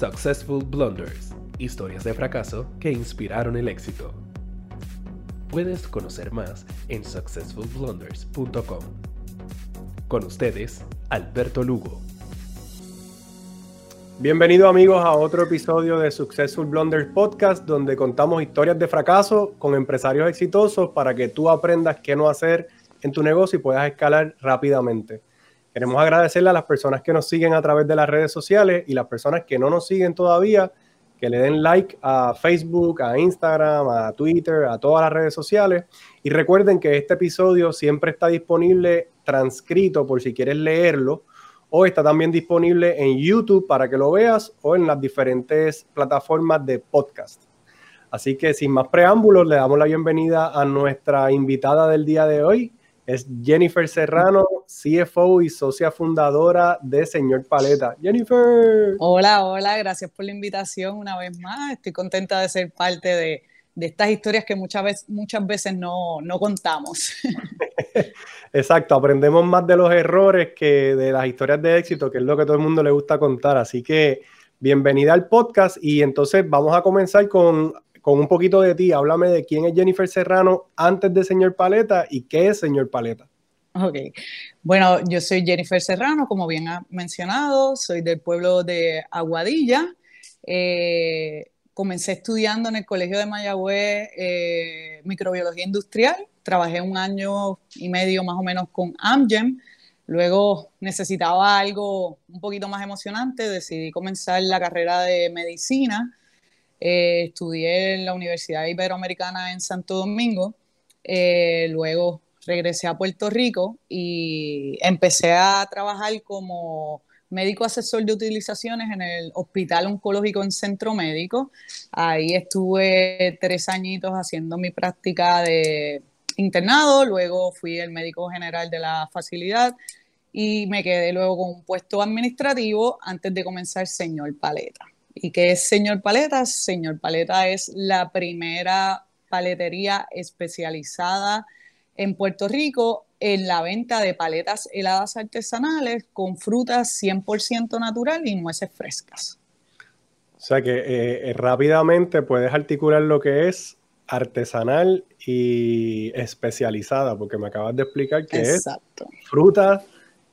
Successful Blunders, historias de fracaso que inspiraron el éxito. Puedes conocer más en successfulblunders.com. Con ustedes, Alberto Lugo. Bienvenidos amigos a otro episodio de Successful Blunders Podcast, donde contamos historias de fracaso con empresarios exitosos para que tú aprendas qué no hacer en tu negocio y puedas escalar rápidamente. Queremos agradecerle a las personas que nos siguen a través de las redes sociales y las personas que no nos siguen todavía, que le den like a Facebook, a Instagram, a Twitter, a todas las redes sociales. Y recuerden que este episodio siempre está disponible transcrito por si quieres leerlo o está también disponible en YouTube para que lo veas o en las diferentes plataformas de podcast. Así que sin más preámbulos, le damos la bienvenida a nuestra invitada del día de hoy. Es Jennifer Serrano, CFO y socia fundadora de Señor Paleta. Jennifer. Hola, hola, gracias por la invitación una vez más. Estoy contenta de ser parte de, de estas historias que muchas veces, muchas veces no, no contamos. Exacto, aprendemos más de los errores que de las historias de éxito, que es lo que todo el mundo le gusta contar. Así que bienvenida al podcast y entonces vamos a comenzar con, con un poquito de ti. Háblame de quién es Jennifer Serrano antes de Señor Paleta y qué es Señor Paleta. Ok, bueno, yo soy Jennifer Serrano, como bien ha mencionado, soy del pueblo de Aguadilla. Eh, comencé estudiando en el Colegio de Mayagüez eh, microbiología industrial, trabajé un año y medio más o menos con Amgen, luego necesitaba algo un poquito más emocionante, decidí comenzar la carrera de medicina, eh, estudié en la Universidad Iberoamericana en Santo Domingo, eh, luego regresé a Puerto Rico y empecé a trabajar como médico asesor de utilizaciones en el Hospital Oncológico en Centro Médico. Ahí estuve tres añitos haciendo mi práctica de internado, luego fui el médico general de la facilidad y me quedé luego con un puesto administrativo antes de comenzar Señor Paleta. ¿Y qué es Señor Paleta? Señor Paleta es la primera paletería especializada en Puerto Rico en la venta de paletas heladas artesanales con frutas 100% natural y nueces frescas. O sea que eh, eh, rápidamente puedes articular lo que es artesanal y especializada, porque me acabas de explicar que Exacto. es frutas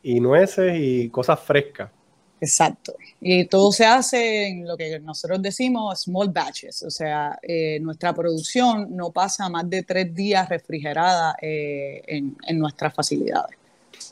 y nueces y cosas frescas. Exacto. Y todo se hace en lo que nosotros decimos small batches, o sea, eh, nuestra producción no pasa más de tres días refrigerada eh, en, en, nuestras facilidades.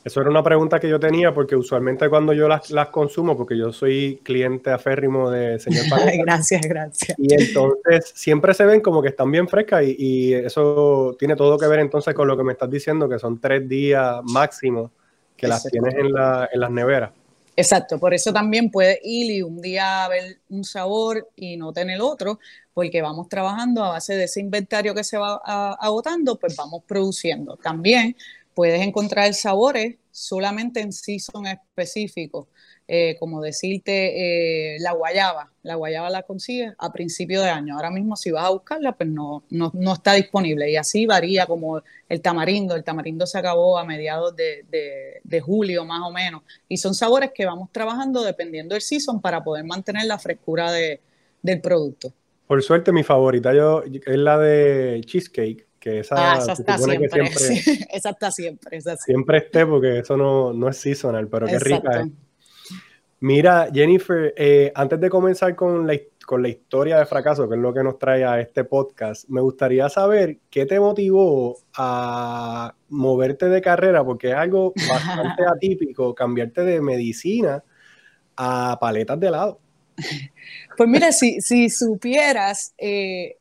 Eso era una pregunta que yo tenía porque usualmente cuando yo las, las consumo, porque yo soy cliente aférrimo de señor Paleta, Gracias, gracias. Y entonces siempre se ven como que están bien frescas y, y, eso tiene todo que ver entonces con lo que me estás diciendo, que son tres días máximo que las tienes en, la, en las neveras. Exacto, por eso también puede ir y un día ver un sabor y no tener otro, porque vamos trabajando a base de ese inventario que se va agotando, pues vamos produciendo. También puedes encontrar sabores solamente en season específico. Eh, como decirte, eh, la guayaba. La guayaba la consigues a principio de año. Ahora mismo si vas a buscarla, pues no, no, no, está disponible. Y así varía como el tamarindo. El tamarindo se acabó a mediados de, de, julio más o menos. Y son sabores que vamos trabajando dependiendo del season para poder mantener la frescura de, del producto. Por suerte mi favorita yo, es la de cheesecake. Que esa, ah, esa está siempre, siempre, esa está siempre, esa siempre esté porque eso no, no es seasonal, pero qué rica es. Mira, Jennifer, eh, antes de comenzar con la, con la historia de fracaso, que es lo que nos trae a este podcast, me gustaría saber qué te motivó a moverte de carrera, porque es algo bastante atípico, cambiarte de medicina a paletas de helado. Pues mira, si, si supieras, eh,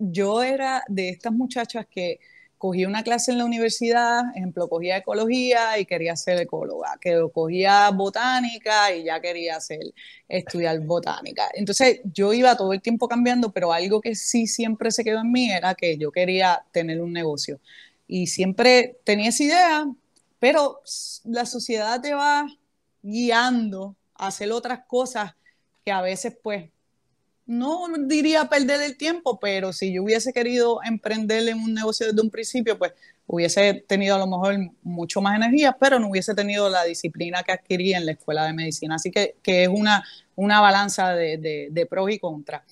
yo era de estas muchachas que cogía una clase en la universidad, ejemplo, cogía ecología y quería ser ecóloga, que cogía botánica y ya quería hacer, estudiar botánica. Entonces yo iba todo el tiempo cambiando, pero algo que sí siempre se quedó en mí era que yo quería tener un negocio. Y siempre tenía esa idea, pero la sociedad te va guiando a hacer otras cosas que a veces pues no diría perder el tiempo, pero si yo hubiese querido emprender en un negocio desde un principio, pues hubiese tenido a lo mejor mucho más energía, pero no hubiese tenido la disciplina que adquirí en la escuela de medicina. Así que, que es una, una balanza de, de, de pros y contras.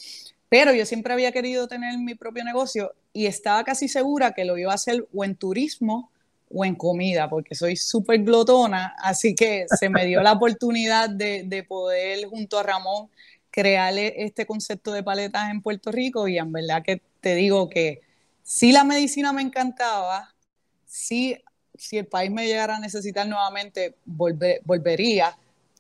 Pero yo siempre había querido tener mi propio negocio y estaba casi segura que lo iba a hacer o en turismo o en comida, porque soy súper glotona, así que se me dio la oportunidad de, de poder junto a Ramón crearle este concepto de paletas en Puerto Rico y en verdad que te digo que si la medicina me encantaba, si, si el país me llegara a necesitar nuevamente, volvería,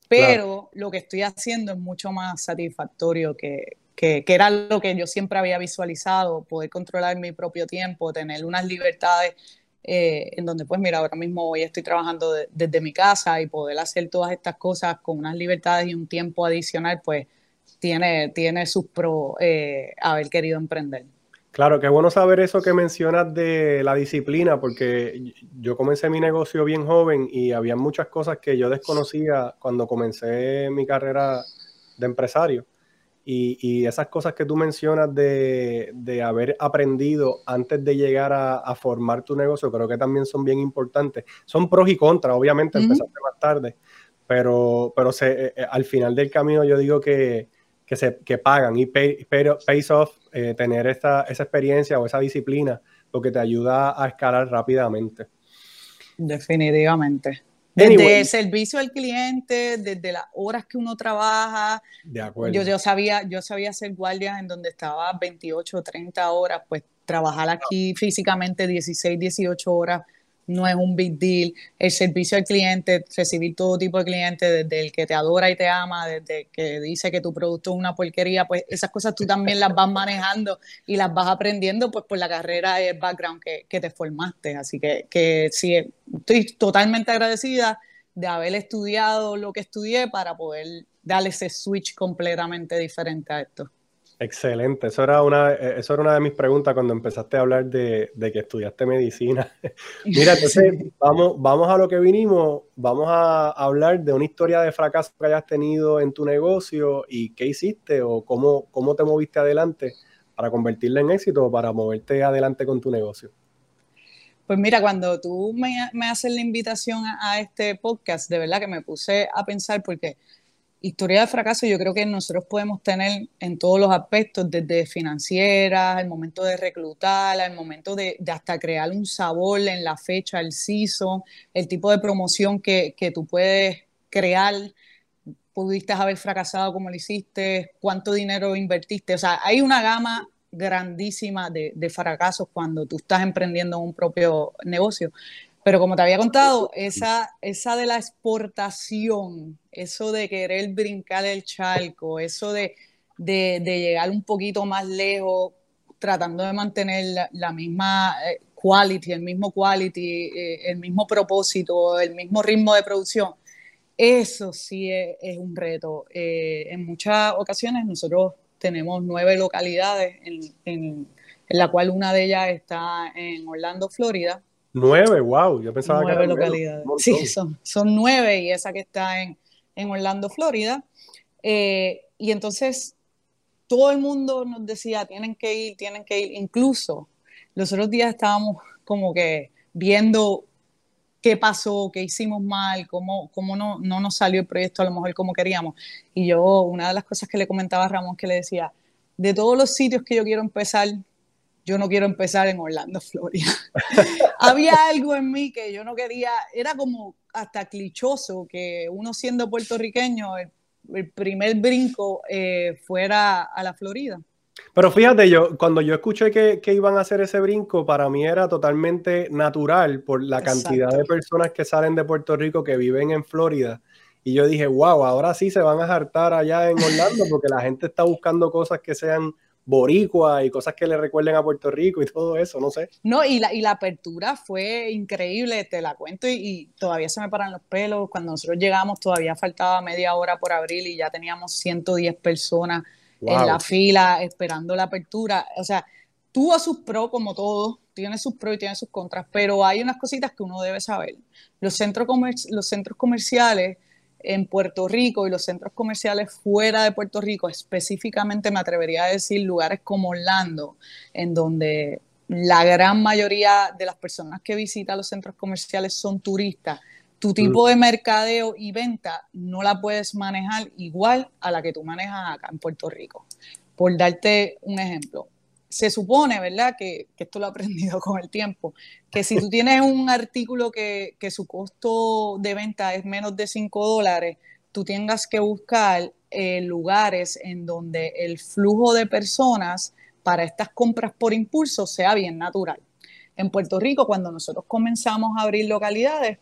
pero lo que estoy haciendo es mucho más satisfactorio que, que, que, era lo que yo siempre había visualizado, poder controlar mi propio tiempo, tener unas libertades eh, en donde pues mira, ahora mismo hoy estoy trabajando desde mi casa y poder hacer todas estas cosas con unas libertades y un tiempo adicional, pues tiene, tiene sus pros eh, haber querido emprender. Claro, qué bueno saber eso que mencionas de la disciplina, porque yo comencé mi negocio bien joven y había muchas cosas que yo desconocía cuando comencé mi carrera de empresario. Y, esas cosas que tú mencionas de, haber aprendido antes de llegar a, formar tu negocio, creo que también son bien importantes. Son pros y contras, obviamente, empezaste más tarde, pero, pero se, eh, al final del camino yo digo que, que, se, que pagan y pay, pays off eh, tener esta, esa experiencia o esa disciplina, porque te ayuda a escalar rápidamente. Definitivamente. Desde el servicio al cliente, desde las horas que uno trabaja. De acuerdo. Yo, yo, sabía, yo sabía hacer guardias en donde estaba 28 o 30 horas, pues trabajar aquí físicamente 16, 18 horas no es un big deal. El servicio al cliente, recibir todo tipo de clientes, desde el que te adora y te ama, desde que dice que tu producto es una porquería, pues esas cosas tú también las vas manejando y las vas aprendiendo pues por la carrera y el background que, que te formaste. Así que, que sí, estoy totalmente agradecida de haber estudiado lo que estudié para poder darle ese switch completamente diferente a esto. Excelente, eso era una, eh, eso era una de mis preguntas cuando empezaste a hablar de, que estudiaste medicina. Mira, entonces vamos, vamos a lo que vinimos, vamos a hablar de una historia de fracaso que hayas tenido en tu negocio y qué hiciste o cómo, cómo te moviste adelante para convertirla en éxito o para moverte adelante con tu negocio. Pues mira, cuando tú me, me haces la invitación a, a este podcast, de verdad que me puse a pensar porque historia de fracaso yo creo que nosotros podemos tener en todos los aspectos, desde financiera, el momento de reclutar, el momento de, hasta crear un sabor en la fecha, el season, el tipo de promoción que, tú puedes crear, pudiste haber fracasado como lo hiciste, cuánto dinero invertiste, o sea, hay una gama grandísima de, de fracasos cuando tú estás emprendiendo un propio negocio. Pero como te había contado, esa, esa de la exportación, eso de querer brincar el charco, eso de, de, llegar un poquito más lejos, tratando de mantener la, misma eh, quality, el mismo quality, eh, el mismo propósito, el mismo ritmo de producción, eso sí es, un reto. Eh, en muchas ocasiones nosotros tenemos nueve localidades, en, en, en la cual una de ellas está en Orlando, Florida Nueve, wow, yo pensaba nueve localidades. Sí, son, son nueve y esa que está en, en Orlando, Florida. Eh, y entonces todo el mundo nos decía, tienen que ir, tienen que ir. Incluso los otros días estábamos como que viendo qué pasó, qué hicimos mal, cómo, cómo no, no nos salió el proyecto a lo mejor como queríamos. Y yo, una de las cosas que le comentaba a Ramón, que le decía, de todos los sitios que yo quiero empezar, yo no quiero empezar en Orlando, Florida. Había algo en mí que yo no quería, era como hasta clichoso que uno siendo puertorriqueño, el, primer brinco eh, fuera a la Florida. Pero fíjate, yo cuando yo escuché que, iban a hacer ese brinco, para mí era totalmente natural por la cantidad de personas que salen de Puerto Rico que viven en Florida. Y yo dije, wow, ahora sí se van a hartar allá en Orlando porque la gente está buscando cosas que sean boricua y cosas que le recuerden a Puerto Rico y todo eso, no sé. No, y la, y la apertura fue increíble, te la cuento y, todavía se me paran los pelos. Cuando nosotros llegamos todavía faltaba media hora por abril y ya teníamos 110 personas en la fila esperando la apertura. O sea, tuvo sus pros como todo, tiene sus pros y tiene sus contras, pero hay unas cositas que uno debe saber. Los centros, los centros comerciales en Puerto Rico y los centros comerciales fuera de Puerto Rico, específicamente me atrevería a decir lugares como Orlando, en donde la gran mayoría de las personas que visitan los centros comerciales son turistas, tu tipo de mercadeo y venta no la puedes manejar igual a la que tú manejas acá en Puerto Rico. Por darte un ejemplo, se supone, ¿verdad? Que, esto lo he aprendido con el tiempo, que si tú tienes un artículo que, su costo de venta es menos de 5 dólares, tú tengas que buscar eh, lugares en donde el flujo de personas para estas compras por impulso sea bien natural. En Puerto Rico, cuando nosotros comenzamos a abrir localidades,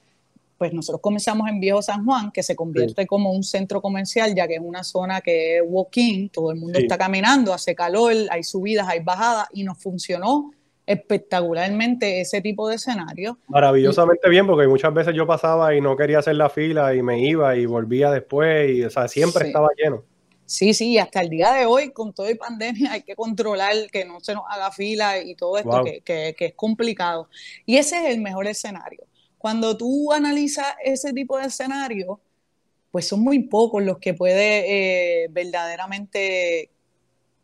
pues nosotros comenzamos en Viejo San Juan, que se convierte como un centro comercial, ya que es una zona que es walking, todo el mundo está caminando, hace calor, hay subidas, hay bajadas, y nos funcionó espectacularmente ese tipo de escenario. Maravillosamente bien, porque muchas veces yo pasaba y no quería hacer la fila y me iba y volvía después, y o sea, siempre estaba lleno. Sí, sí, hasta el día de hoy, con todo y pandemia, hay que controlar que no se nos haga fila y todo esto, que es complicado. Y ese es el mejor escenario cuando tú analizas ese tipo de escenario, pues son muy pocos los que puede eh, verdaderamente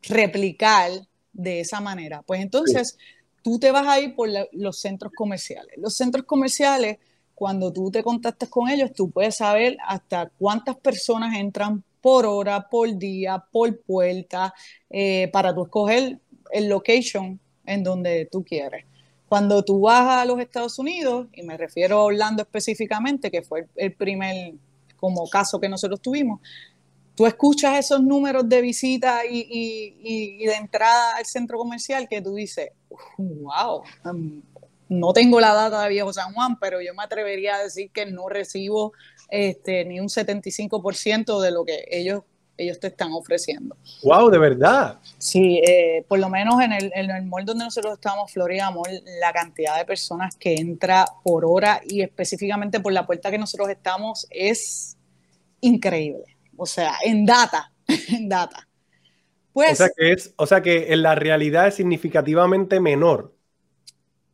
replicar de esa manera. Pues entonces tú te vas a ir por los centros comerciales. Los centros comerciales, cuando tú te contactas con ellos, tú puedes saber hasta cuántas personas entran por hora, por día, por puerta, eh, para tú escoger el location en donde tú quieres. Cuando tú vas a los Estados Unidos, y me refiero a Orlando específicamente, que fue el primer como caso que nosotros tuvimos, tú escuchas esos números de visita y, de entrada al centro comercial que tú dices, wow, um, no tengo la data de Viejo San Juan, pero yo me atrevería a decir que no recibo este, ni un 75% de lo que ellos ellos te están ofreciendo. ¡Wow! ¿De verdad? Sí, eh, por lo menos en el, en el mall donde nosotros estamos, Florida Mall, la cantidad de personas que entra por hora y específicamente por la puerta que nosotros estamos es increíble. O sea, en data, en data. Pues, o, sea que es, o sea que en la realidad es significativamente menor.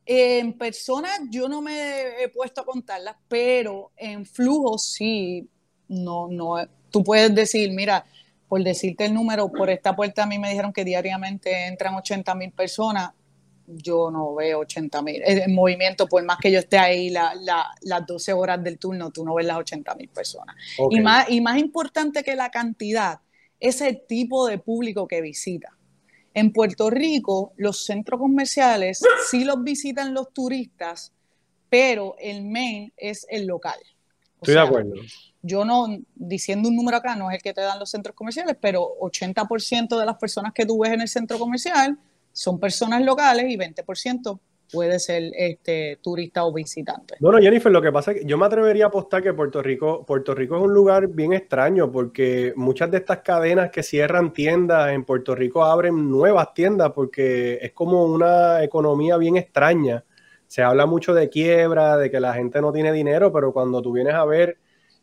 En personas yo no me he puesto a contarlas, pero en flujo sí, no, no, tú puedes decir, mira, por decirte el número, por esta puerta a mí me dijeron que diariamente entran 80 mil personas, yo no veo 80 mil. En movimiento, por más que yo esté ahí las 12 horas del turno, tú no ves las 80 mil personas. Y, más, y más importante que la cantidad, es el tipo de público que visita. En Puerto Rico, los centros comerciales sí los visitan los turistas, pero el main es el local. Estoy de acuerdo yo no, diciendo un número acá, no es el que te dan los centros comerciales, pero 80% de las personas que tú ves en el centro comercial son personas locales y 20% puede ser este, turista o visitante. Bueno, Jennifer, lo que pasa es que yo me atrevería a apostar que Puerto Rico, Puerto Rico es un lugar bien extraño porque muchas de estas cadenas que cierran tiendas en Puerto Rico abren nuevas tiendas porque es como una economía bien extraña. Se habla mucho de quiebra, de que la gente no tiene dinero, pero cuando tú vienes a ver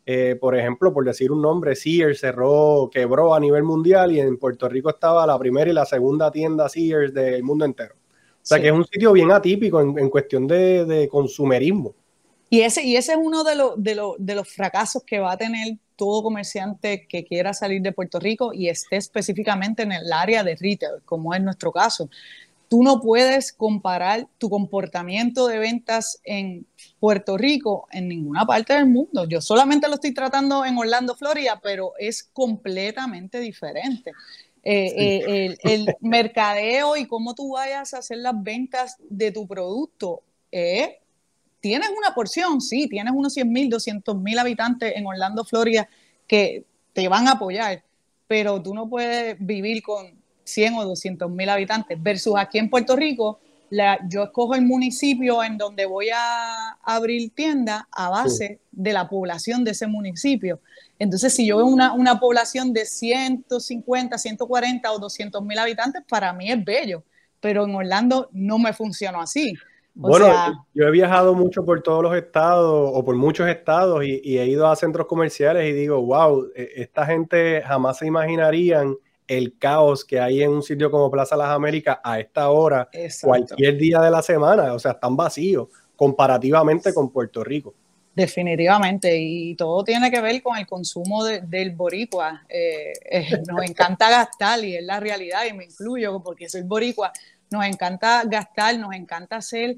eh, por ejemplo, por decir un nombre, Sears cerró, quebró a nivel mundial y en Puerto Rico estaba la primera y la segunda tienda Sears del mundo entero. O sea que es un sitio bien atípico en, cuestión de, consumerismo. Y ese, y ese es uno de, de, los fracasos que va a tener todo comerciante que quiera salir de Puerto Rico y esté específicamente en el área de retail, como es nuestro caso. Tú no puedes comparar tu comportamiento de ventas en Puerto Rico en ninguna parte del mundo. Yo solamente lo estoy tratando en Orlando, Florida, pero es completamente diferente. Eh, eh, el, mercadeo y cómo tú vayas a hacer las ventas de tu producto. Eh, tienes una porción, sí, tienes unos 100 mil, 200 mil habitantes en Orlando, Florida, que te van a apoyar, pero tú no puedes vivir con 100 o 200 mil habitantes, versus aquí en Puerto Rico, la, yo escojo el municipio en donde voy a abrir tienda a base de la población de ese municipio. Entonces, si yo veo una, una población de 150, 140 o 200 mil habitantes, para mí es bello, pero en Orlando no me funcionó así. bueno, yo he viajado mucho por todos los estados o por muchos estados y, y, he ido a centros comerciales y digo, wow, e, esta gente jamás se imaginarían el caos que hay en un sitio como Plaza Las Américas a esta hora, cualquier día de la semana, o sea, están vacíos comparativamente con Puerto Rico. Definitivamente, y todo tiene que ver con el consumo del boricua. Eh, eh, nos encanta gastar y es la realidad, y me incluyo porque soy boricua. Nos encanta gastar, nos encanta ser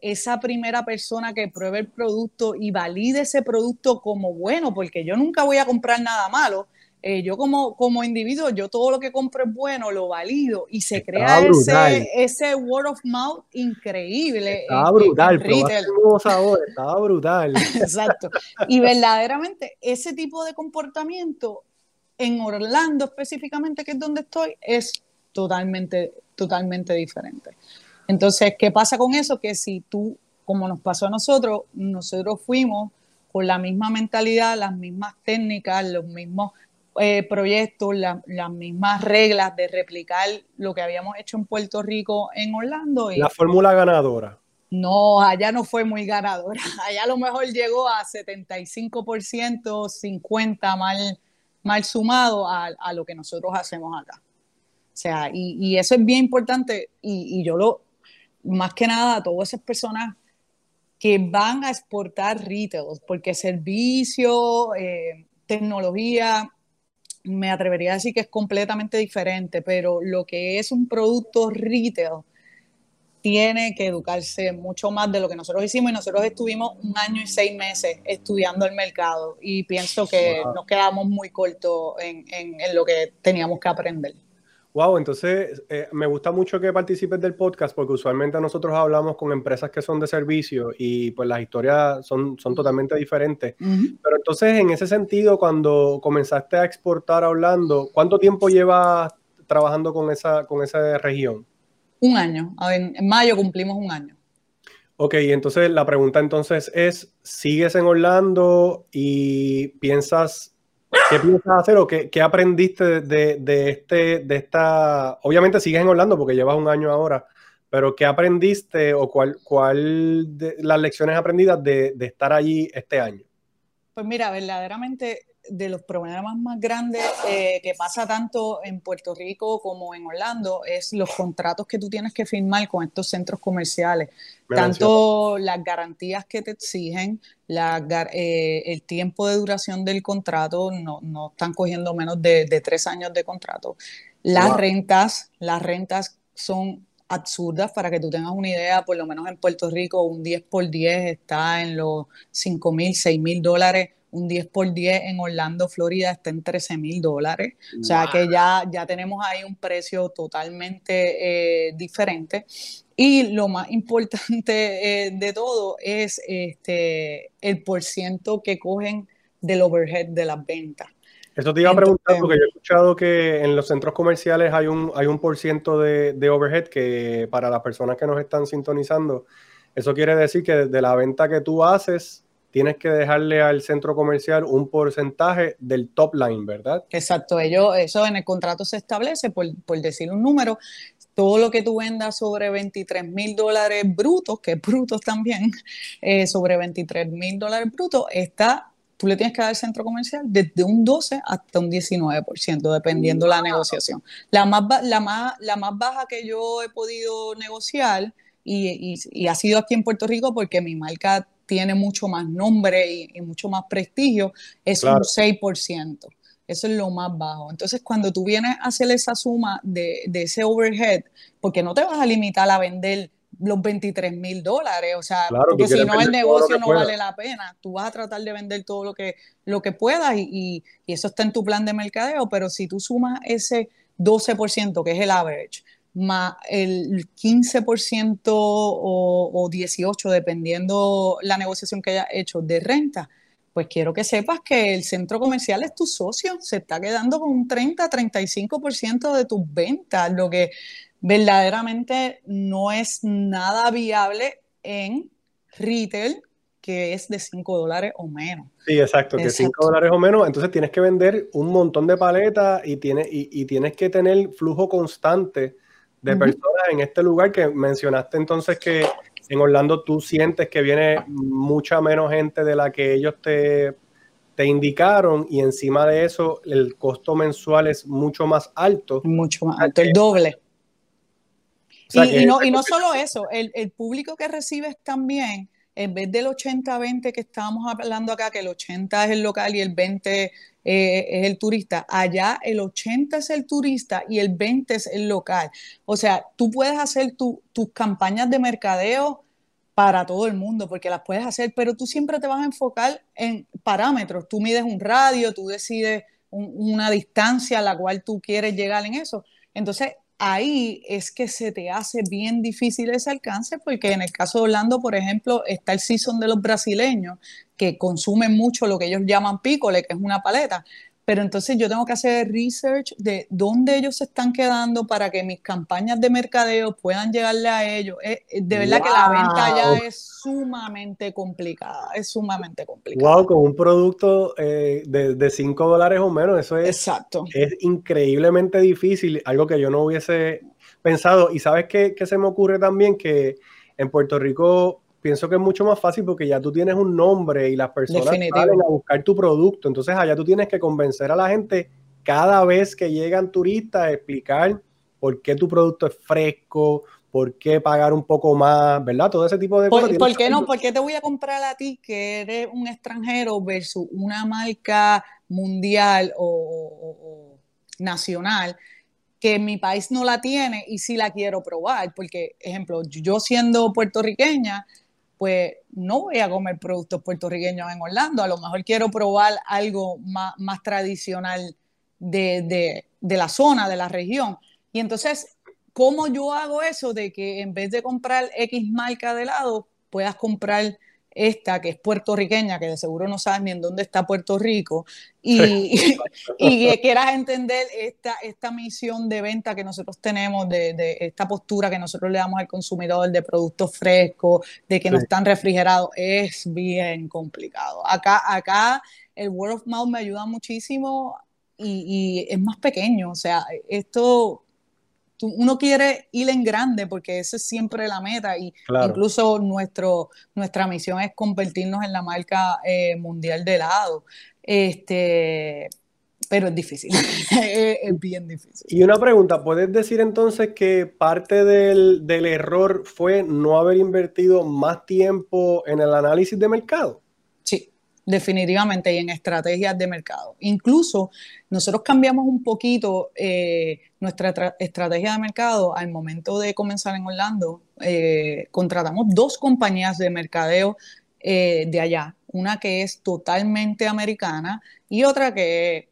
esa primera persona que pruebe el producto y valide ese producto como bueno, porque yo nunca voy a comprar nada malo, eh, yo como, como individuo, yo todo lo que compro es bueno, lo valido y se crea ese, ese, word of mouth increíble. Estaba brutal, estaba brutal. Exacto. Y verdaderamente ese tipo de comportamiento en Orlando específicamente, que es donde estoy, es totalmente, totalmente diferente. Entonces, ¿qué pasa con eso? Que si tú, como nos pasó a nosotros, nosotros fuimos con la misma mentalidad, las mismas técnicas, los mismos eh, proyectos, las mismas reglas de replicar lo que habíamos hecho en Puerto Rico, en Orlando. la fórmula ganadora. No, allá no fue muy ganadora. Allá a lo mejor llegó a 75%, 50% mal, mal sumado a, lo que nosotros hacemos acá. O sea, y, eso es bien importante. Y, yo lo, más que nada, a todas esas personas que van a exportar retail, porque servicio, eh, tecnología, me atrevería a decir que es completamente diferente, pero lo que es un producto retail tiene que educarse mucho más de lo que nosotros hicimos y nosotros estuvimos un año y seis meses estudiando el mercado y pienso que nos quedamos muy cortos en, en lo que teníamos que aprender. Wow, entonces eh, me gusta mucho que participes del podcast porque usualmente nosotros hablamos con empresas que son de servicio y pues las historias son, son totalmente diferentes. Pero entonces en ese sentido, cuando comenzaste a exportar a Orlando, ¿cuánto tiempo llevas trabajando con esa, con esa región? Un año. En, en mayo cumplimos un año. Ok, entonces la pregunta entonces es, ¿sigues en Orlando y piensas ¿Qué piensas hacer o qué, aprendiste de, este, de esta? Obviamente sigues en Orlando porque llevas un año ahora, pero ¿qué aprendiste o cuál, cuál de las lecciones aprendidas de, de estar allí este año? Pues mira, verdaderamente de los problemas más grandes eh, que pasa tanto en Puerto Rico como en Orlando es los contratos que tú tienes que firmar con estos centros comerciales. tanto las garantías que te exigen, eh, el tiempo de duración del contrato, no, no están cogiendo menos de, tres años de contrato. Las rentas, las rentas son absurdas para que tú tengas una idea, por lo menos en Puerto Rico un 10 por 10 está en los 5 mil, 6 mil dólares un 10 por 10 en Orlando, Florida, está en 13 mil dólares. O sea que ya, ya tenemos ahí un precio totalmente eh, diferente. Y lo más importante eh, de todo es este, el porciento que cogen del overhead de las ventas. Eso te iba a preguntar porque yo he escuchado que en los centros comerciales hay un, hay un por ciento de, de overhead que para las personas que nos están sintonizando, eso quiere decir que de la venta que tú haces, tienes que dejarle al centro comercial un porcentaje del top line, ¿verdad? Exacto, ello, eso en el contrato se establece, por, decir un número, todo lo que tú vendas sobre 23 mil dólares brutos, que es brutos también, eh, sobre 23 mil dólares brutos, está, tú le tienes que dar al centro comercial desde un 12 hasta un 19%, dependiendo la negociación. La más, la, más, la más baja que yo he podido negociar, y, y ha sido aquí en Puerto Rico porque mi marca tiene mucho más nombre y, mucho más prestigio, es un 6%. Eso es lo más bajo. Entonces, cuando tú vienes a hacer esa suma de, ese overhead, porque no te vas a limitar a vender los 23 mil dólares, o sea, porque si no el negocio no vale la pena, tú vas a tratar de vender todo lo que, lo que puedas y, y eso está en tu plan de mercadeo, pero si tú sumas ese 12%, que es el average, más el 15% o, o 18%, dependiendo la negociación que haya hecho de renta, pues quiero que sepas que el centro comercial es tu socio, se está quedando con un 30-35% de tus ventas, lo que verdaderamente no es nada viable en retail que es de 5 dólares o menos. Sí, exacto, que 5 dólares o menos, entonces tienes que vender un montón de paletas y, y tienes que tener flujo constante de personas en este lugar que mencionaste entonces que en Orlando tú sientes que viene mucha menos gente de la que ellos te, te indicaron y encima de eso el costo mensual es mucho más alto. Mucho más alto, el doble. y, no, y no solo eso, el, el, público que recibes también en vez del 80-20 que estábamos hablando acá, que el 80 es el local y el 20 eh, es el turista, allá el 80 es el turista y el 20 es el local. O sea, tú puedes hacer tus campañas de mercadeo para todo el mundo, porque las puedes hacer, pero tú siempre te vas a enfocar en parámetros. Tú mides un radio, tú decides una distancia a la cual tú quieres llegar en eso. Entonces, ahí es que se te hace bien difícil ese alcance, porque en el caso de Orlando, por ejemplo, está el season de los brasileños, que consumen mucho lo que ellos llaman pícole, que es una paleta pero entonces yo tengo que hacer research de dónde ellos se están quedando para que mis campañas de mercadeo puedan llegarle a ellos. Eh, eh, de verdad que la venta ya es sumamente complicada, es sumamente complicada. Wow, con un producto eh, de 5 dólares o menos, eso es, Exacto. es increíblemente difícil, algo que yo no hubiese pensado. Y sabes qué, qué se me ocurre también que en Puerto Rico pienso que es mucho más fácil porque ya tú tienes un nombre y las personas salen a buscar tu producto. Entonces allá tú tienes que convencer a la gente cada vez que llegan turistas a explicar por qué tu producto es fresco, por qué pagar un poco más, ¿verdad? Todo ese tipo de cosas. ¿Por qué no? ¿Por qué te voy a comprar a ti que eres un extranjero versus una marca mundial o, nacional? que mi país no la tiene y sí la quiero probar, porque, ejemplo, yo siendo puertorriqueña, pues no voy a comer productos puertorriqueños en Orlando. A lo mejor quiero probar algo más, tradicional de, la zona, de la región. Y entonces, ¿cómo yo hago eso de que en vez de comprar X marca de helado, puedas comprar esta que es puertorriqueña, que de seguro no sabes ni en dónde está Puerto Rico, y, y, quieras entender esta, esta misión de venta que nosotros tenemos, de, esta postura que nosotros le damos al consumidor de productos frescos, de que no están refrigerados, es bien complicado. Acá, acá el word of mouth me ayuda muchísimo y, y es más pequeño, o sea, esto uno quiere ir en grande porque esa es siempre la meta y incluso nuestro, nuestra misión es convertirnos en la marca eh, mundial de helado. Este, pero es difícil, es, bien difícil. Y una pregunta, ¿puedes decir entonces que parte del, del error fue no haber invertido más tiempo en el análisis de mercado? Definitivamente, y en estrategias de mercado. Incluso nosotros cambiamos un poquito eh, nuestra estrategia de mercado al momento de comenzar en Orlando. Eh, contratamos dos compañías de mercadeo eh, de allá, una que es totalmente americana y otra que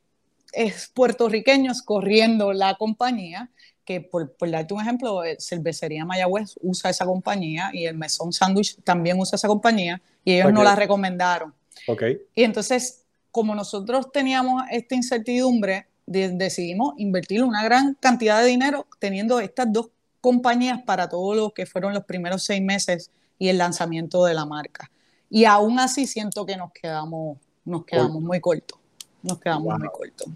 es puertorriqueños corriendo la compañía que por, darte un ejemplo, Cervecería Mayagüez usa esa compañía y el Mesón Sandwich también usa esa compañía y ellos no la recomendaron. Y entonces, como nosotros teníamos esta incertidumbre, decidimos invertir una gran cantidad de dinero teniendo estas dos compañías para todo lo que fueron los primeros seis meses y el lanzamiento de la marca. Y aún así siento que nos quedamos, nos quedamos muy cortos. Nos quedamos muy cortos.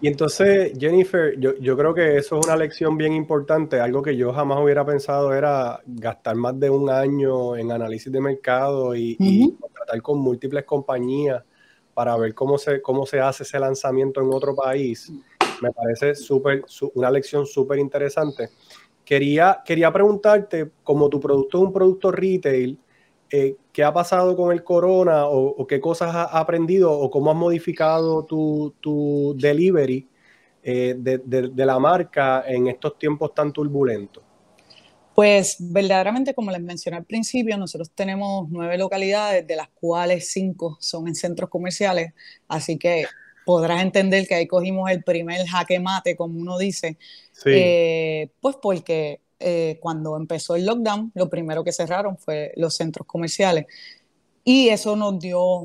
Y entonces, Jennifer, yo, yo, creo que eso es una lección bien importante. Algo que yo jamás hubiera pensado era gastar más de un año en análisis de mercado y, tratar con múltiples compañías para ver cómo se, cómo se hace ese lanzamiento en otro país. Me parece súper, una lección súper interesante. Quería, quería preguntarte, como tu producto es un producto retail, eh, ¿qué ha pasado con el corona o, qué cosas has aprendido o cómo has modificado tu, delivery eh, de, la marca en estos tiempos tan turbulentos? Pues verdaderamente, como les mencioné al principio, nosotros tenemos nueve localidades, de las cuales cinco son en centros comerciales, así que podrás entender que ahí cogimos el primer jaque mate, como uno dice, eh, pues porque eh, cuando empezó el lockdown, lo primero que cerraron fue los centros comerciales. Y eso nos dio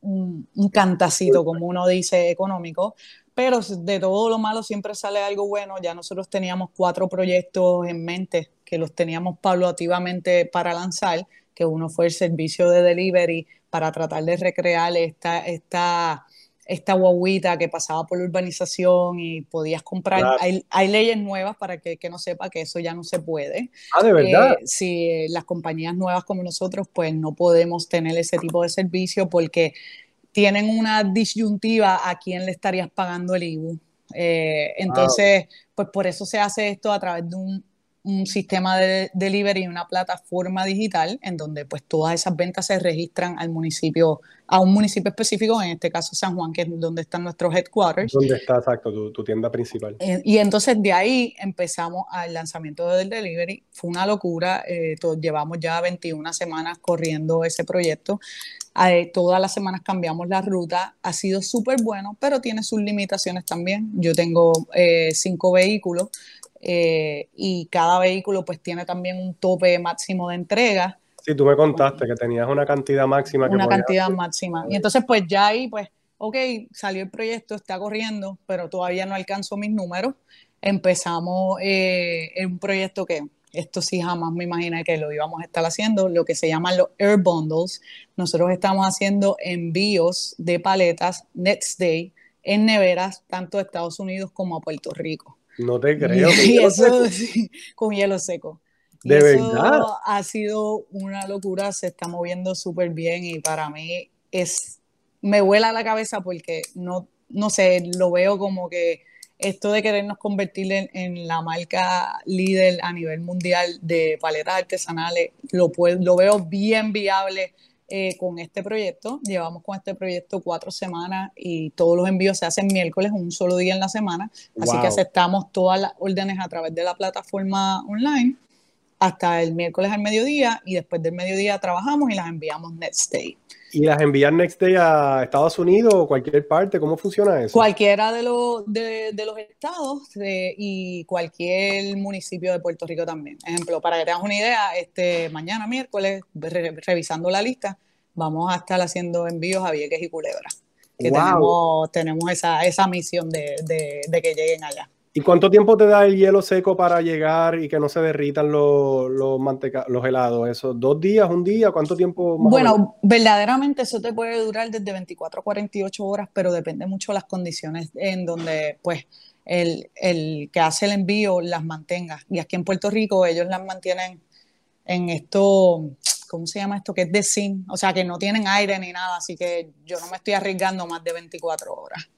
un, cantacito, como uno dice, económico. Pero de todo lo malo siempre sale algo bueno. Ya nosotros teníamos cuatro proyectos en mente que los teníamos paulativamente para lanzar, que uno fue el servicio de delivery para tratar de recrear esta, esta esta guaguita que pasaba por la urbanización y podías comprar. Hay, leyes nuevas para que, que no sepa que eso ya no se puede. Ah, de verdad. Eh, si las compañías nuevas como nosotros, pues no podemos tener ese tipo de servicio porque tienen una disyuntiva a quién le estarías pagando el IBU. Eh, entonces, pues por eso se hace esto a través de un, un sistema de delivery, una plataforma digital en donde pues todas esas ventas se registran al municipio, a un municipio específico, en este caso San Juan, que es donde están nuestros headquarters. ¿Dónde está exacto tu, tienda principal? Eh, y entonces de ahí empezamos al lanzamiento del delivery. Fue una locura, eh, llevamos ya 21 semanas corriendo ese proyecto. Eh, todas las semanas cambiamos la ruta, ha sido súper bueno, pero tiene sus limitaciones también. Yo tengo cinco vehículos eh, y cada vehículo pues tiene también un tope máximo de entrega. Sí, tú me contaste que tenías una cantidad máxima. una cantidad máxima. Y entonces pues ya ahí pues, ok, salió el proyecto, está corriendo, pero todavía no alcanzó mis números. Empezamos eh, en un proyecto que esto sí jamás me imaginé que lo íbamos a estar haciendo, lo que se llaman los Air Bundles. Nosotros estamos haciendo envíos de paletas Next Day en neveras tanto a Estados Unidos como a Puerto Rico. No te creo. Y, eso con hielo seco. De verdad. Ha sido una locura, se está moviendo súper bien y para mí es, me vuela la cabeza porque no, no sé, lo veo como que esto de querernos convertir en, en la marca líder a nivel mundial de paletas artesanales, lo, lo veo bien viable eh, con este proyecto. Llevamos con este proyecto cuatro semanas y todos los envíos se hacen miércoles, un solo día en la semana. Así que aceptamos todas las órdenes a través de la plataforma online hasta el miércoles al mediodía y después del mediodía trabajamos y las enviamos next day. ¿Y las envían next day a Estados Unidos o cualquier parte? ¿Cómo funciona eso? Cualquiera de, los de, los estados y cualquier municipio de Puerto Rico también. Ejemplo, para que tengas una idea, este mañana miércoles, revisando la lista, vamos a estar haciendo envíos a Vieques y Culebra. Que tenemos, tenemos esa, esa misión de, de que lleguen allá. ¿Y cuánto tiempo te da el hielo seco para llegar y que no se derritan los, los, los helados? ¿Eso dos días, un día? ¿Cuánto tiempo? bueno, verdaderamente eso te puede durar desde 24 a 48 horas, pero depende mucho de las condiciones en donde, pues, el, el, que hace el envío las mantenga. Y aquí en Puerto Rico ellos las mantienen en esto, ¿cómo se llama esto? Que es de zinc, o sea, que no tienen aire ni nada, así que yo no me estoy arriesgando más de 24 horas.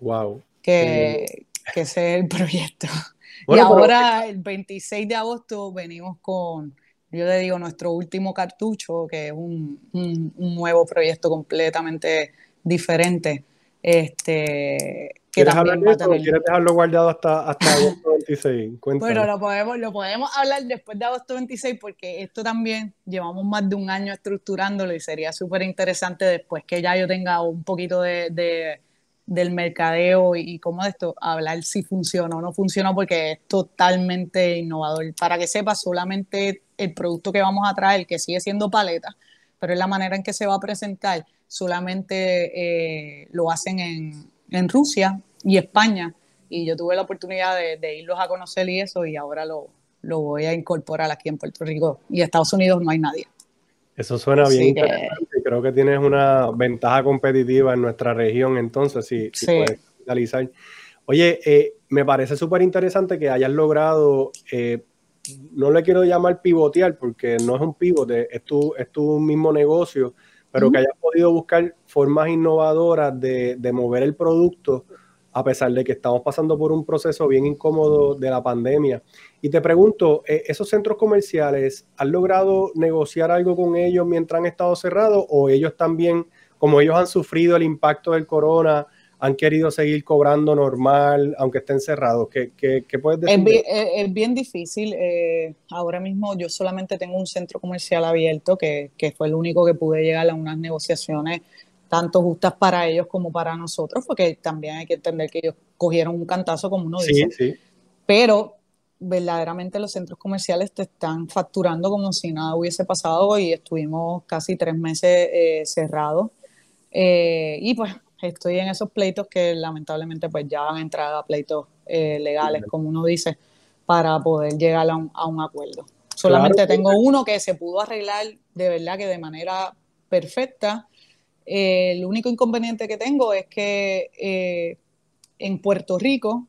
Wow. Que, que ese es el proyecto. y ahora, el 26 de agosto, venimos con, yo le digo, nuestro último cartucho, que es un, un, nuevo proyecto completamente diferente. Este, que ¿Quieres, hablar de ¿Quieres dejarlo guardado hasta, hasta agosto 26? Bueno, lo podemos, lo podemos hablar después de agosto 26 porque esto también llevamos más de un año estructurándolo y sería súper interesante después que ya yo tenga un poquito de del mercadeo y, cómo de esto, hablar si funciona o no funciona porque es totalmente innovador. Para que sepa, solamente el producto que vamos a traer, que sigue siendo paleta, pero es la manera en que se va a presentar, solamente eh, lo hacen en, en, Rusia y España. Y yo tuve la oportunidad de, irlos a conocer y eso, y ahora lo, lo voy a incorporar aquí en Puerto Rico. Y Estados Unidos no hay nadie. Eso suena bien interesante. Creo que tienes una ventaja competitiva en nuestra región, entonces, si, puedes capitalizar. Oye, eh, me parece súper interesante que hayas logrado, eh, no le quiero llamar pivotear porque no es un pivote, es tu, es tu mismo negocio, pero que hayas podido buscar formas innovadoras de, de mover el producto a pesar de que estamos pasando por un proceso bien incómodo de la pandemia. Y te pregunto, eh, ¿esos centros comerciales han logrado negociar algo con ellos mientras han estado cerrados o ellos también, como ellos han sufrido el impacto del corona, han querido seguir cobrando normal, aunque estén cerrados? ¿Qué, qué, puedes decir? Es bien, difícil. Eh, ahora mismo yo solamente tengo un centro comercial abierto, que, que fue el único que pude llegar a unas negociaciones tanto justas para ellos como para nosotros, porque también hay que entender que ellos cogieron un cantazo, como uno dice. Sí, sí. Pero verdaderamente los centros comerciales te están facturando como si nada hubiese pasado y estuvimos casi tres meses eh, cerrados. Eh, y pues estoy en esos pleitos que lamentablemente pues ya han entrado a pleitos eh, legales, como uno dice, para poder llegar a un, a un acuerdo. Solamente tengo uno que se pudo arreglar de verdad que de manera perfecta eh, el único inconveniente que tengo es que eh, en Puerto Rico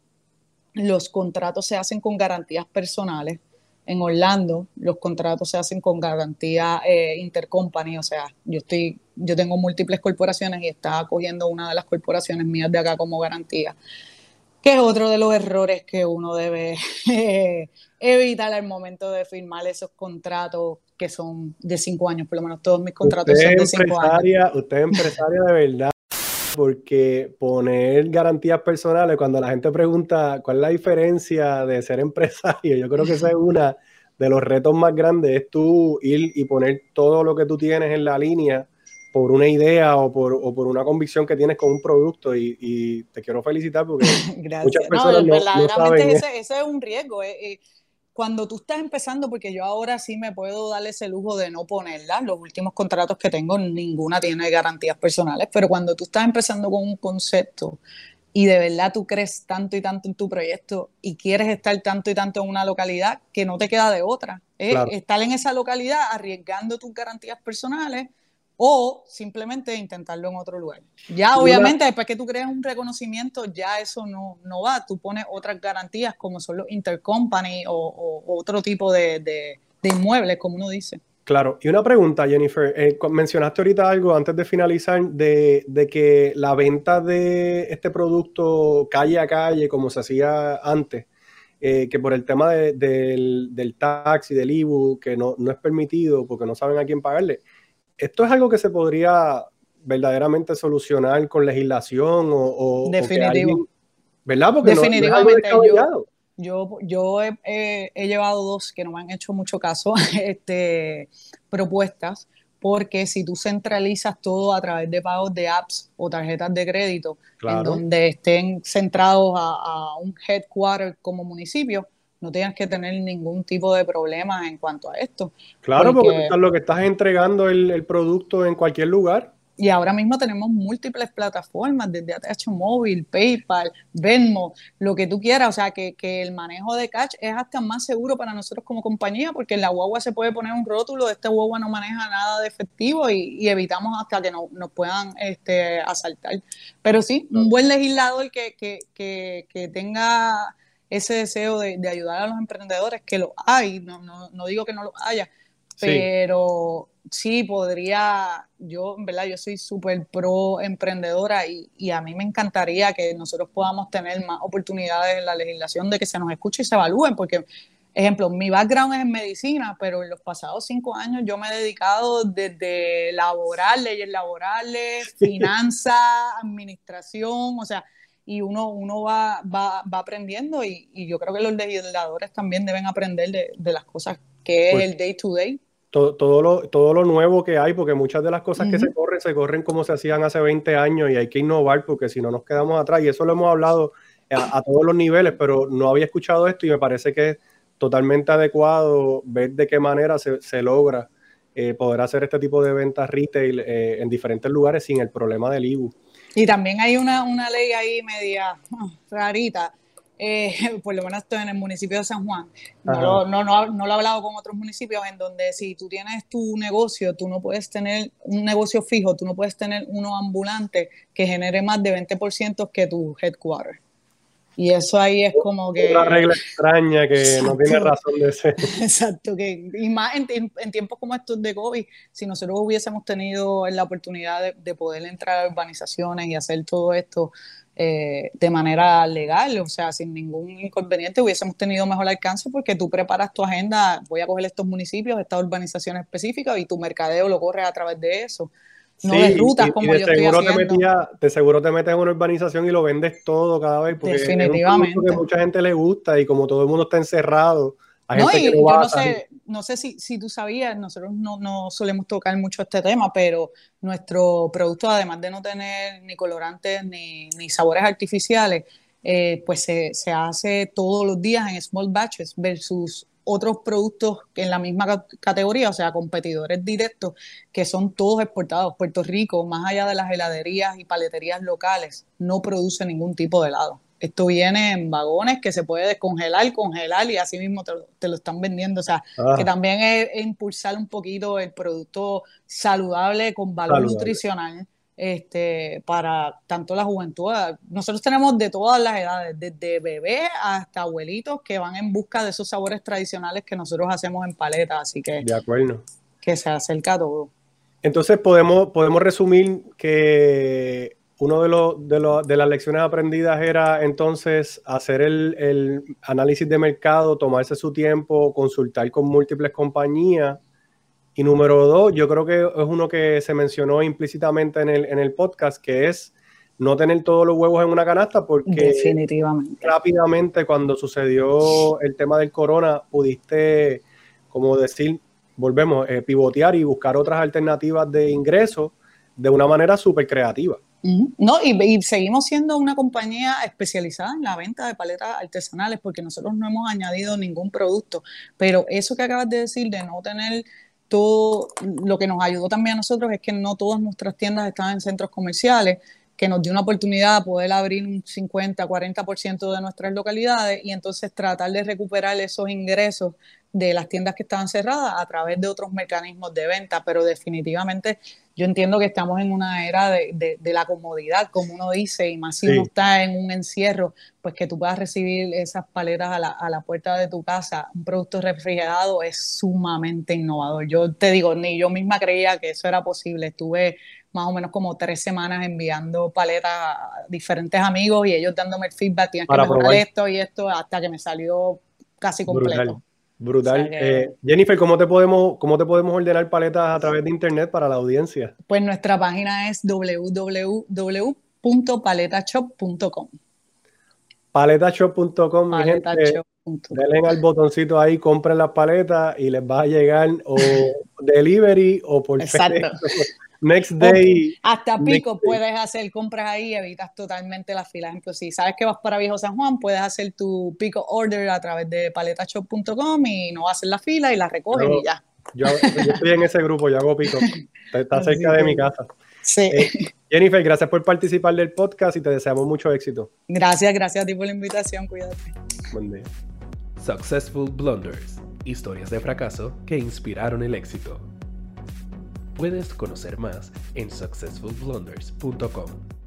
los contratos se hacen con garantías personales. En Orlando los contratos se hacen con garantía eh, intercompany, o sea, yo estoy, yo tengo múltiples corporaciones y está cogiendo una de las corporaciones mías de acá como garantía. Que es otro de los errores que uno debe evitar al momento de firmar esos contratos que son de cinco años, por lo menos todos mis contratos son de cinco años. Usted es empresaria de verdad, porque poner garantías personales, cuando la gente pregunta cuál es la diferencia de ser empresario, yo creo que esa es una de los retos más grandes, es tú ir y poner todo lo que tú tienes en la línea por una idea o por, o por una convicción que tienes con un producto y, te quiero felicitar porque muchas personas no, verdaderamente ese, ese, es un riesgo. Eh, eh, cuando tú estás empezando, porque yo ahora sí me puedo dar ese lujo de no ponerla, los últimos contratos que tengo, ninguna tiene garantías personales, pero cuando tú estás empezando con un concepto y de verdad tú crees tanto y tanto en tu proyecto y quieres estar tanto y tanto en una localidad que no te queda de otra, es estar en esa localidad arriesgando tus garantías personales o simplemente intentarlo en otro lugar. Ya obviamente después que tú creas un reconocimiento, ya eso no, no va, tú pones otras garantías como son los intercompany o, o otro tipo de, de, inmuebles, como uno dice. Claro, y una pregunta, Jennifer. Eh, mencionaste ahorita algo antes de finalizar de, de, que la venta de este producto calle a calle, como se hacía antes, eh, que por el tema del, del taxi, del IBU, que no, no es permitido porque no saben a quién pagarle esto es algo que se podría verdaderamente solucionar con legislación o... Definitivo. ¿Verdad? Porque Definitivamente. yo, yo, he, llevado dos que no me han hecho mucho caso, este, propuestas, porque si tú centralizas todo a través de pagos de apps o tarjetas de crédito, en donde estén centrados a, a un headquarter como municipio, no tengas que tener ningún tipo de problema en cuanto a esto. Claro, porque, lo que estás entregando el, producto en cualquier lugar. Y ahora mismo tenemos múltiples plataformas, desde ATH Móvil, PayPal, Venmo, lo que tú quieras. O sea, que, el manejo de cash es hasta más seguro para nosotros como compañía, porque en la guagua se puede poner un rótulo, esta guagua no maneja nada de efectivo y, evitamos hasta que no, nos puedan este, asaltar. Pero sí, un buen legislador que, que, que, que tenga ese deseo de, ayudar a los emprendedores, que lo hay, no, no, digo que no lo haya, pero sí. podría, yo, en verdad, yo soy súper pro emprendedora y, y, a mí me encantaría que nosotros podamos tener más oportunidades en la legislación de que se nos escuche y se evalúen, porque, ejemplo, mi background es en medicina, pero en los pasados cinco años yo me he dedicado desde laboral, leyes laborales, finanzas, administración, o sea, y uno, uno va, va, va aprendiendo y, y, yo creo que los legisladores también deben aprender de, de las cosas que es pues el day to day. Todo, todo, lo, todo lo nuevo que hay, porque muchas de las cosas que se corren, se corren como se hacían hace 20 años y hay que innovar porque si no nos quedamos atrás y eso lo hemos hablado a, todos los niveles, pero no había escuchado esto y me parece que es totalmente adecuado ver de qué manera se, se logra eh, poder hacer este tipo de ventas retail eh, en diferentes lugares sin el problema del IBU. Y también hay una, una ley ahí media ah, rarita, eh, por lo menos estoy en el municipio de San Juan. No lo, no, no, no, lo he hablado con otros municipios en donde si tú tienes tu negocio, tú no puedes tener un negocio fijo, tú no puedes tener uno ambulante que genere más de 20% que tu headquarter. Y eso ahí es como que... Una regla extraña que no tiene razón de ser. Exacto, que, y más en, en, tiempos como estos de COVID, si nosotros hubiésemos tenido la oportunidad de, poder entrar a urbanizaciones y hacer todo esto eh, de manera legal, o sea, sin ningún inconveniente, hubiésemos tenido mejor alcance porque tú preparas tu agenda, voy a coger estos municipios, estas urbanizaciones específicas y tu mercadeo lo corres a través de eso no de rutas como yo seguro estoy Te, te seguro te metes en una urbanización y lo vendes todo cada vez porque Definitivamente. es un que mucha gente le gusta y como todo el mundo está encerrado, hay no, gente que yo no sé, no sé si, si tú sabías, nosotros no, no, solemos tocar mucho este tema, pero nuestro producto, además de no tener ni colorantes ni, ni sabores artificiales, eh, pues se, se, hace todos los días en small batches versus otros productos en la misma categoría, o sea, competidores directos, que son todos exportados. Puerto Rico, más allá de las heladerías y paleterías locales, no produce ningún tipo de helado. Esto viene en vagones que se puede descongelar, congelar y así mismo te, lo están vendiendo. O sea, ah. que también es, impulsar un poquito el producto saludable con valor nutricional este, para tanto la juventud. Nosotros tenemos de todas las edades, desde bebés hasta abuelitos que van en busca de esos sabores tradicionales que nosotros hacemos en paleta, así que, de acuerdo. que se acerca a todo. Entonces podemos, podemos resumir que uno de, los, de, de, las lecciones aprendidas era entonces hacer el, el, análisis de mercado, tomarse su tiempo, consultar con múltiples compañías. Y número dos, yo creo que es uno que se mencionó implícitamente en el, en el podcast, que es no tener todos los huevos en una canasta, porque Definitivamente. rápidamente cuando sucedió el tema del corona, pudiste, como decir, volvemos, eh, pivotear y buscar otras alternativas de ingresos de una manera súper creativa. No, y, seguimos siendo una compañía especializada en la venta de paletas artesanales porque nosotros no hemos añadido ningún producto, pero eso que acabas de decir de no tener todo, lo que nos ayudó también a nosotros es que no todas nuestras tiendas estaban en centros comerciales, que nos dio una oportunidad de poder abrir un 50, 40% de nuestras localidades y entonces tratar de recuperar esos ingresos de las tiendas que estaban cerradas a través de otros mecanismos de venta, pero definitivamente yo entiendo que estamos en una era de, la comodidad, como uno dice, y más si uno está en un encierro, pues que tú puedas recibir esas paletas a la, puerta de tu casa, un producto refrigerado es sumamente innovador. Yo te digo, ni yo misma creía que eso era posible. Estuve más o menos como tres semanas enviando paletas a diferentes amigos y ellos dándome el feedback, tienes que mejorar esto y esto, hasta que me salió casi completo. Brutal. Eh, Jennifer, ¿cómo te, podemos, ¿cómo te podemos ordenar paletas a través de internet para la audiencia? Pues nuestra página es www.paletashop.com. Paletashop.com, mi gente. Denle al botoncito ahí, compren las paletas y les va a llegar o delivery o por Exacto. Next day. Hasta pico puedes hacer compras ahí, evitas totalmente las filas. Ejemplo, si sabes que vas para Viejo San Juan, puedes hacer tu pico order a través de paletashop.com y no hacer la fila y la recoges y ya. Yo, estoy en ese grupo, yo hago pico. Está cerca de mi casa. Sí. Eh, Jennifer, gracias por participar del podcast y te deseamos mucho éxito. Gracias, gracias a ti por la invitación. Cuídate. Buen día. Successful Blunders. Historias de fracaso que inspiraron el éxito. Puedes conocer más en successfulblunders.com.